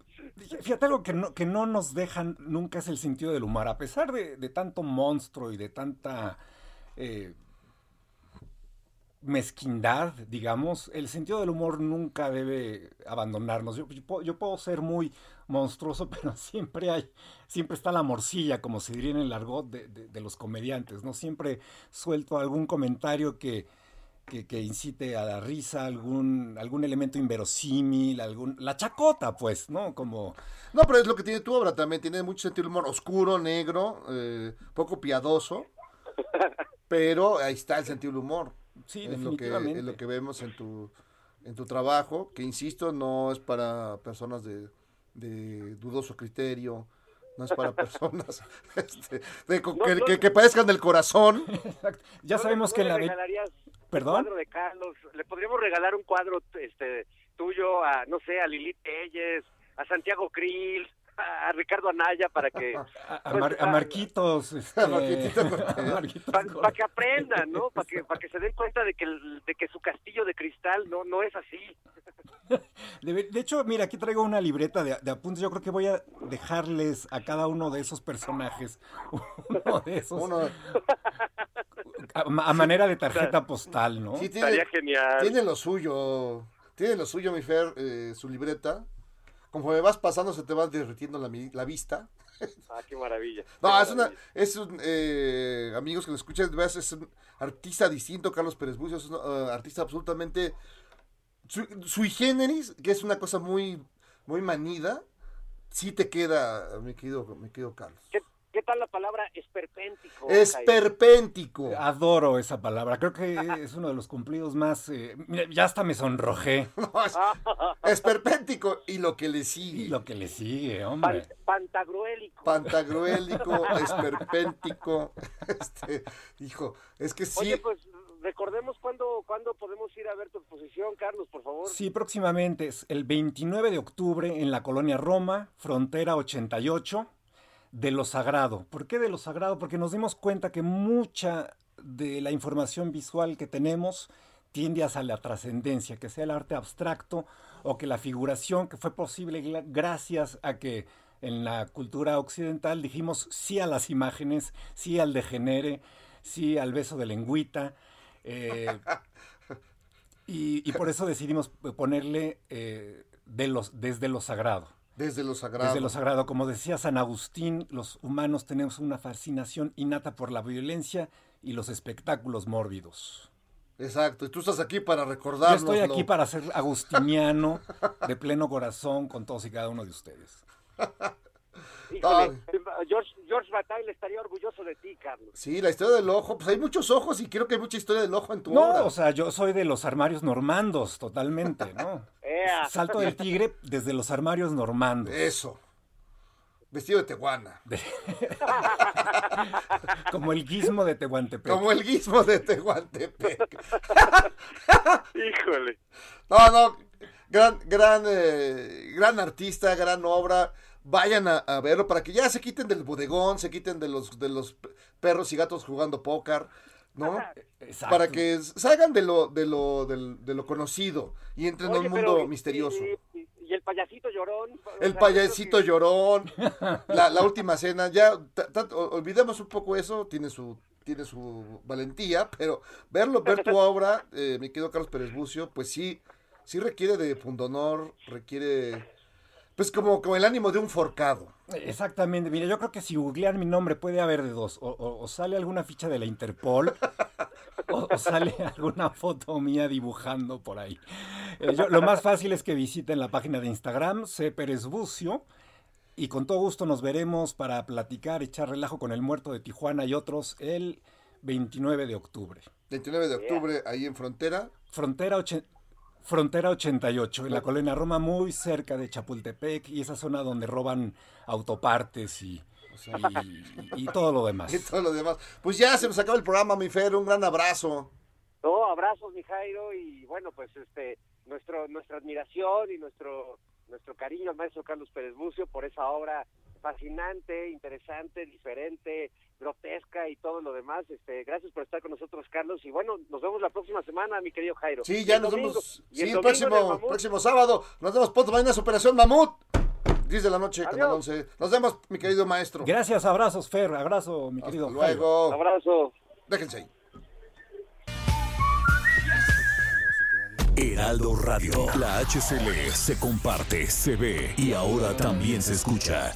fíjate algo que no, que no nos dejan nunca es el sentido del humor. A pesar de, de tanto monstruo y de tanta eh, mezquindad, digamos, el sentido del humor nunca debe abandonarnos. Yo, yo puedo, yo puedo ser muy monstruoso, (laughs) pero siempre hay, siempre está la morcilla, como se diría en el argot de, de- de los comediantes, ¿no? Siempre suelto algún comentario que, que, que incite a la risa, algún, algún elemento inverosímil, algún, la chacota, pues, ¿no? Como, No, pero es lo que tiene tu obra también. Tiene mucho sentido del humor oscuro, negro, eh, poco piadoso. (laughs) Pero ahí está el sentido del humor. Sí, es lo que, es lo que vemos en tu, en tu trabajo, que insisto, no es para personas de, de dudoso criterio, no es para personas (laughs) (laughs) este, de co- No, que, no. que- que padezcan del corazón. (laughs) Exacto. Ya ¿No sabemos que en la... regalarías ¿Perdón? un cuadro de Carlos? ¿Le podríamos regalar un cuadro este tuyo a, no sé, a Lili Telles, a Santiago Krill, a Ricardo Anaya para que... (laughs) A, a pues, Mar- a Marquitos, este, A Marquitos (laughs) Para que aprendan, ¿no? Para que, para que se den cuenta de que, el- de que su castillo de cristal no, no es así. De, de hecho, mira, aquí traigo una libreta de, de apuntes. Yo creo que voy a dejarles a cada uno de esos personajes (laughs) uno de esos Uno, a, a manera de tarjeta postal, ¿no? sí, tiene, Estaría genial. tiene lo suyo, tiene lo suyo, mi Fer, eh, su libreta. Conforme vas pasando se te va derritiendo la, la vista. Ah, qué maravilla. (laughs) No, Qué es una, maravilla. es un, eh, amigos que lo escuchan, veras, es un artista distinto, Carlos Pérez Bucio, es un eh, artista absolutamente su- sui generis, que es una cosa muy, muy manida, sí te queda, mi querido, mi querido Carlos. ¿Qué, qué tal la palabra esperpéntico? Es Jaime? perpéntico. Adoro esa palabra. Creo que es uno de los cumplidos más. eh, mira, ya hasta me sonrojé. (laughs) No, es, es perpéntico y lo que le Y sigue. lo que le sigue, Pan- hombre. pantagruélico. Pantagruélico, (laughs) esperpéntico. Este, hijo, es que sí. Oye, pues recordemos cuándo, cuándo podemos ir a ver tu exposición, Carlos, por favor. Sí, próximamente es el 29 de octubre en la colonia Roma, frontera 88, de lo sagrado. ¿Por qué de lo sagrado? Porque nos dimos cuenta que mucha de la información visual que tenemos tiende hacia la trascendencia, que sea el arte abstracto o que la figuración, que fue posible gracias a que en la cultura occidental dijimos sí a las imágenes, sí al degenere, sí al beso de lengüita. eh, (laughs) y, y por eso decidimos ponerle eh, de los, desde lo sagrado. Desde lo sagrado. Desde lo sagrado, como decía San Agustín, los humanos tenemos una fascinación innata por la violencia y los espectáculos mórbidos. Exacto, y tú estás aquí para Yo recordarnos. estoy aquí para ser agustiniano de pleno corazón con todos y cada uno de ustedes. (laughs) Híjole, George, George Bataille estaría orgulloso de ti, Carlos. Sí, la historia del ojo, pues hay muchos ojos y creo que hay mucha historia del ojo en tu No, obra. o sea, yo soy de los armarios normandos, totalmente, ¿no? (laughs) Salto del tigre desde los armarios normandos. Eso. Vestido de tehuana. (laughs) Como el guismo de Tehuantepec. Como el guismo de Tehuantepec. (laughs) Híjole. No, no, gran, gran, eh, gran artista, gran obra. Vayan a, a verlo para que ya se quiten del bodegón, se quiten de los, de los perros y gatos jugando póker, ¿no? Exacto. Para que salgan de lo, de lo, del- de lo conocido y entren a Oye, un mundo pero, misterioso. Y, y- y el payasito llorón. El sea, payasito llorón, (laughs) la, la última cena, ya ta- ta- o- olvidemos un poco eso, tiene su tiene su valentía, pero verlo, ver tu obra, eh, mi querido Carlos Pérez Bucio, pues sí, sí requiere de pundonor, requiere, pues como, como el ánimo de un forcado. Exactamente, mira, yo creo que si googlean mi nombre puede haber de dos, o, o- o sale alguna ficha de la Interpol, (laughs) o, o sale alguna foto mía dibujando por ahí. Eh, yo- lo más fácil es que visiten la página de Instagram, C. Pérez Bucio, y con todo gusto nos veremos para platicar, echar relajo con el muerto de Tijuana y otros el 29 de octubre. 29 de octubre, ahí en Frontera. Frontera, oche- Frontera 88, en la colonia Roma, muy cerca de Chapultepec, y esa zona donde roban autopartes y, y- y todo lo demás. (laughs) Y todo lo demás. Pues ya se nos acaba el programa, mi Fer, un gran abrazo. No, abrazos, mi Jairo, y bueno, pues este, nuestro, nuestra admiración y nuestro, nuestro cariño al maestro Carlos Pérez Bucio por esa obra fascinante, interesante, diferente, grotesca y todo lo demás. Este, gracias por estar con nosotros, Carlos, y bueno, nos vemos la próxima semana, mi querido Jairo. Sí, ya nos domingo- vemos. y Sí, el próximo, próximo sábado. Nos vemos pronto. Mañana es Operación Mamut. 10 de la noche, Canal Adiós. 11. Nos vemos, mi querido maestro. Gracias, abrazos, Fer, abrazo, mi Hasta querido. Jairo. luego. Abrazo. Déjense ahí. Heraldo Radio. La HCL se comparte, se ve y ahora también se escucha.